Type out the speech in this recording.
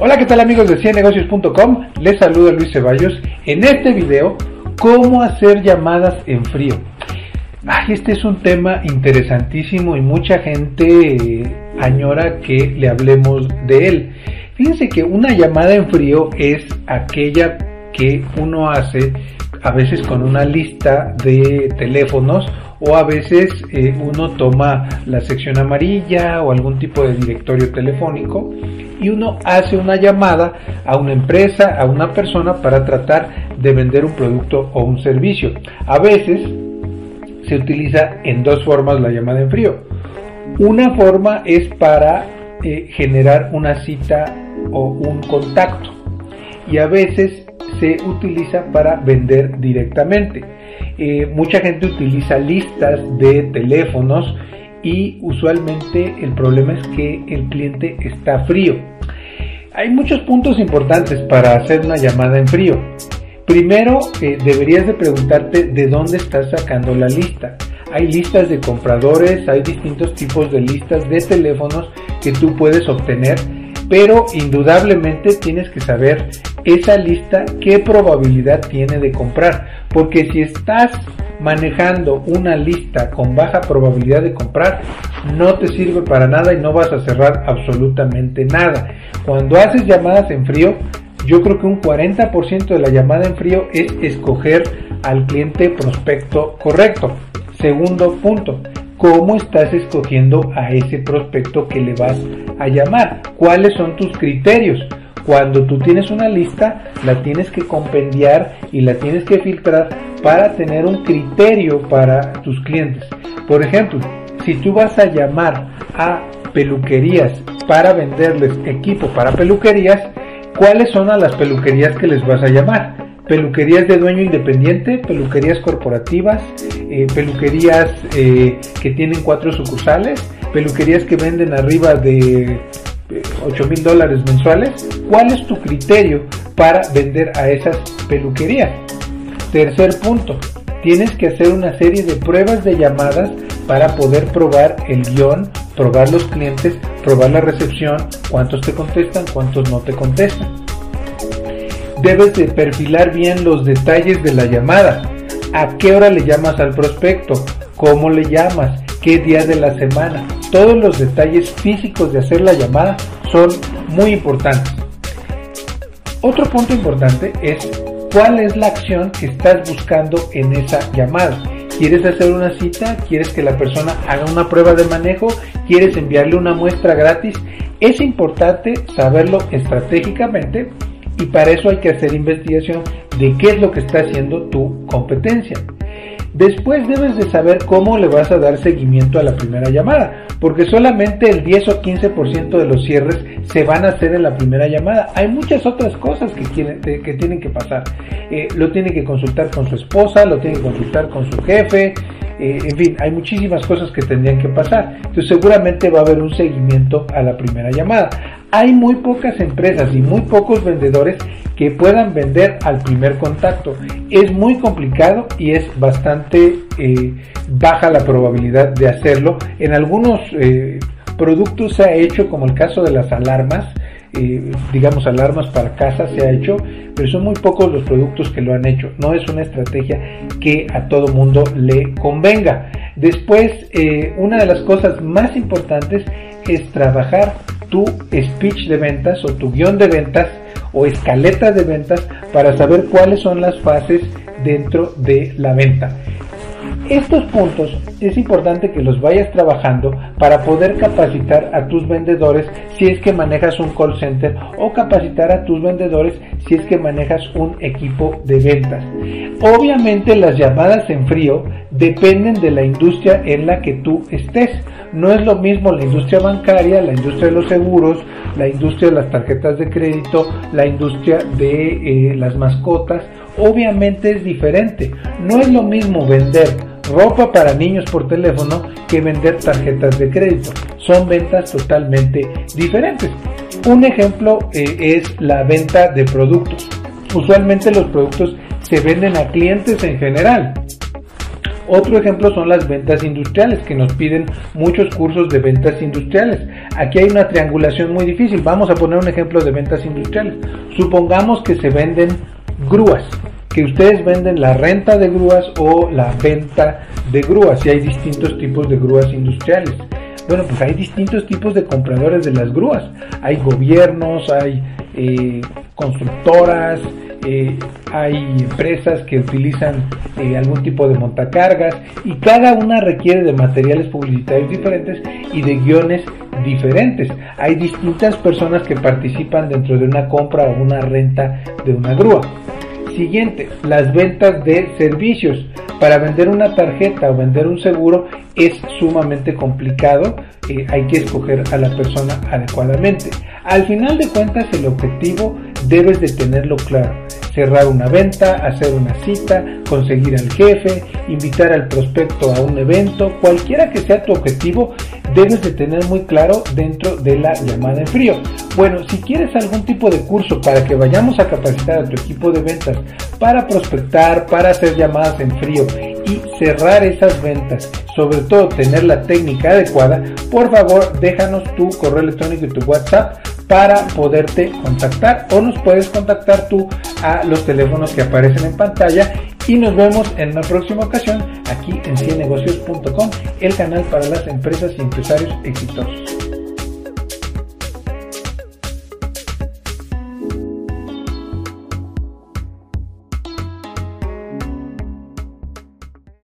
Hola, ¿qué tal amigos de ciennegocios.com? Les saluda Luis Ceballos. En este video, cómo hacer llamadas en frío. Ay, este es un tema interesantísimo y mucha gente eh, añora que le hablemos de él. Fíjense que una llamada en frío es aquella que uno hace a veces con una lista de teléfonos o a veces eh, uno toma la sección amarilla o algún tipo de directorio telefónico y uno hace una llamada a una empresa, a una persona para tratar de vender un producto o un servicio. A veces se utiliza en dos formas la llamada en frío. Una forma es para eh, generar una cita o un contacto y a veces se utiliza para vender directamente. Eh, mucha gente utiliza listas de teléfonos y usualmente el problema es que el cliente está frío. Hay muchos puntos importantes para hacer una llamada en frío. Primero, eh, deberías de preguntarte de dónde estás sacando la lista. Hay listas de compradores, hay distintos tipos de listas de teléfonos que tú puedes obtener pero indudablemente tienes que saber esa lista qué probabilidad tiene de comprar, porque si estás manejando una lista con baja probabilidad de comprar, no te sirve para nada y no vas a cerrar absolutamente nada. Cuando haces llamadas en frío, yo creo que un 40% de la llamada en frío es escoger al cliente prospecto correcto. Segundo punto, cómo estás escogiendo a ese prospecto que le vas a llamar, cuáles son tus criterios. Cuando tú tienes una lista, la tienes que compendiar y la tienes que filtrar para tener un criterio para tus clientes. Por ejemplo, si tú vas a llamar a peluquerías para venderles equipo para peluquerías, ¿cuáles son a las peluquerías que les vas a llamar? peluquerías de dueño independiente, peluquerías corporativas, eh, peluquerías eh, que tienen cuatro sucursales, peluquerías que venden arriba de 8 eh, mil dólares mensuales. ¿Cuál es tu criterio para vender a esas peluquerías? Tercer punto, tienes que hacer una serie de pruebas de llamadas para poder probar el guion, probar los clientes, probar la recepción, cuántos te contestan, cuántos no te contestan debes de perfilar bien los detalles de la llamada. ¿A qué hora le llamas al prospecto? ¿Cómo le llamas? ¿Qué día de la semana? Todos los detalles físicos de hacer la llamada son muy importantes. Otro punto importante es cuál es la acción que estás buscando en esa llamada. ¿Quieres hacer una cita? ¿Quieres que la persona haga una prueba de manejo? ¿Quieres enviarle una muestra gratis? Es importante saberlo estratégicamente y para eso hay que hacer investigación de qué es lo que está haciendo tu competencia. Después debes de saber cómo le vas a dar seguimiento a la primera llamada, porque solamente el 10 o 15% de los cierres se van a hacer en la primera llamada. Hay muchas otras cosas que, tienen que pasar. Eh, lo tiene que consultar con su esposa, lo tiene que consultar con su jefe, eh, en fin, hay muchísimas cosas que tendrían que pasar. Entonces seguramente va a haber un seguimiento a la primera llamada. Hay muy pocas empresas y muy pocos vendedores que puedan vender al primer contacto. Es muy complicado y es bastante eh, baja la probabilidad de hacerlo. En algunos eh, productos se ha hecho, como el caso de las alarmas, digamos alarmas para casa se ha hecho, pero son muy pocos los productos que lo han hecho. No es una estrategia que a todo mundo le convenga. Después, eh, una de las cosas más importantes es trabajar tu speech de ventas o tu guion de ventas o escaleta de ventas para saber cuáles son las fases dentro de la venta. Estos puntos es importante que los vayas trabajando para poder capacitar a tus vendedores si es que manejas un call center o capacitar a tus vendedores si es que manejas un equipo de ventas. Obviamente las llamadas en frío dependen de la industria en la que tú estés. No es lo mismo la industria bancaria, la industria de los seguros, la industria de las tarjetas de crédito, la industria de eh, las mascotas. Obviamente es diferente. No es lo mismo vender ropa para niños por teléfono que vender tarjetas de crédito. Son ventas totalmente diferentes. Un ejemplo eh, es la venta de productos. Usualmente los productos se venden a clientes en general. Otro ejemplo son las ventas industriales, que nos piden muchos cursos de ventas industriales. Aquí hay una triangulación muy difícil. Vamos a poner un ejemplo de ventas industriales. Supongamos que se venden grúas, que ustedes venden la renta de grúas o la venta de grúas, y hay distintos tipos de grúas industriales. Bueno, pues hay distintos tipos de compradores de las grúas. Hay gobiernos, hay eh, constructoras, eh, hay empresas que utilizan eh, algún tipo de montacargas y cada una requiere de materiales publicitarios diferentes y de guiones diferentes. Hay distintas personas que participan dentro de una compra o una renta de una grúa. Siguiente, las ventas de servicios. Para vender una tarjeta o vender un seguro es sumamente complicado, eh, hay que escoger a la persona adecuadamente. Al final de cuentas el objetivo debes de tenerlo claro cerrar una venta, hacer una cita, conseguir al jefe, invitar al prospecto a un evento, cualquiera que sea tu objetivo, debes de tener muy claro dentro de la llamada en frío. Bueno, si quieres algún tipo de curso para que vayamos a capacitar a tu equipo de ventas para prospectar, para hacer llamadas en frío y cerrar esas ventas, sobre todo tener la técnica adecuada, por favor déjanos tu correo electrónico y tu WhatsApp para poderte contactar o nos puedes contactar tú a los teléfonos que aparecen en pantalla y nos vemos en una próxima ocasión aquí en cienegocios.com, el canal para las empresas y empresarios exitosos.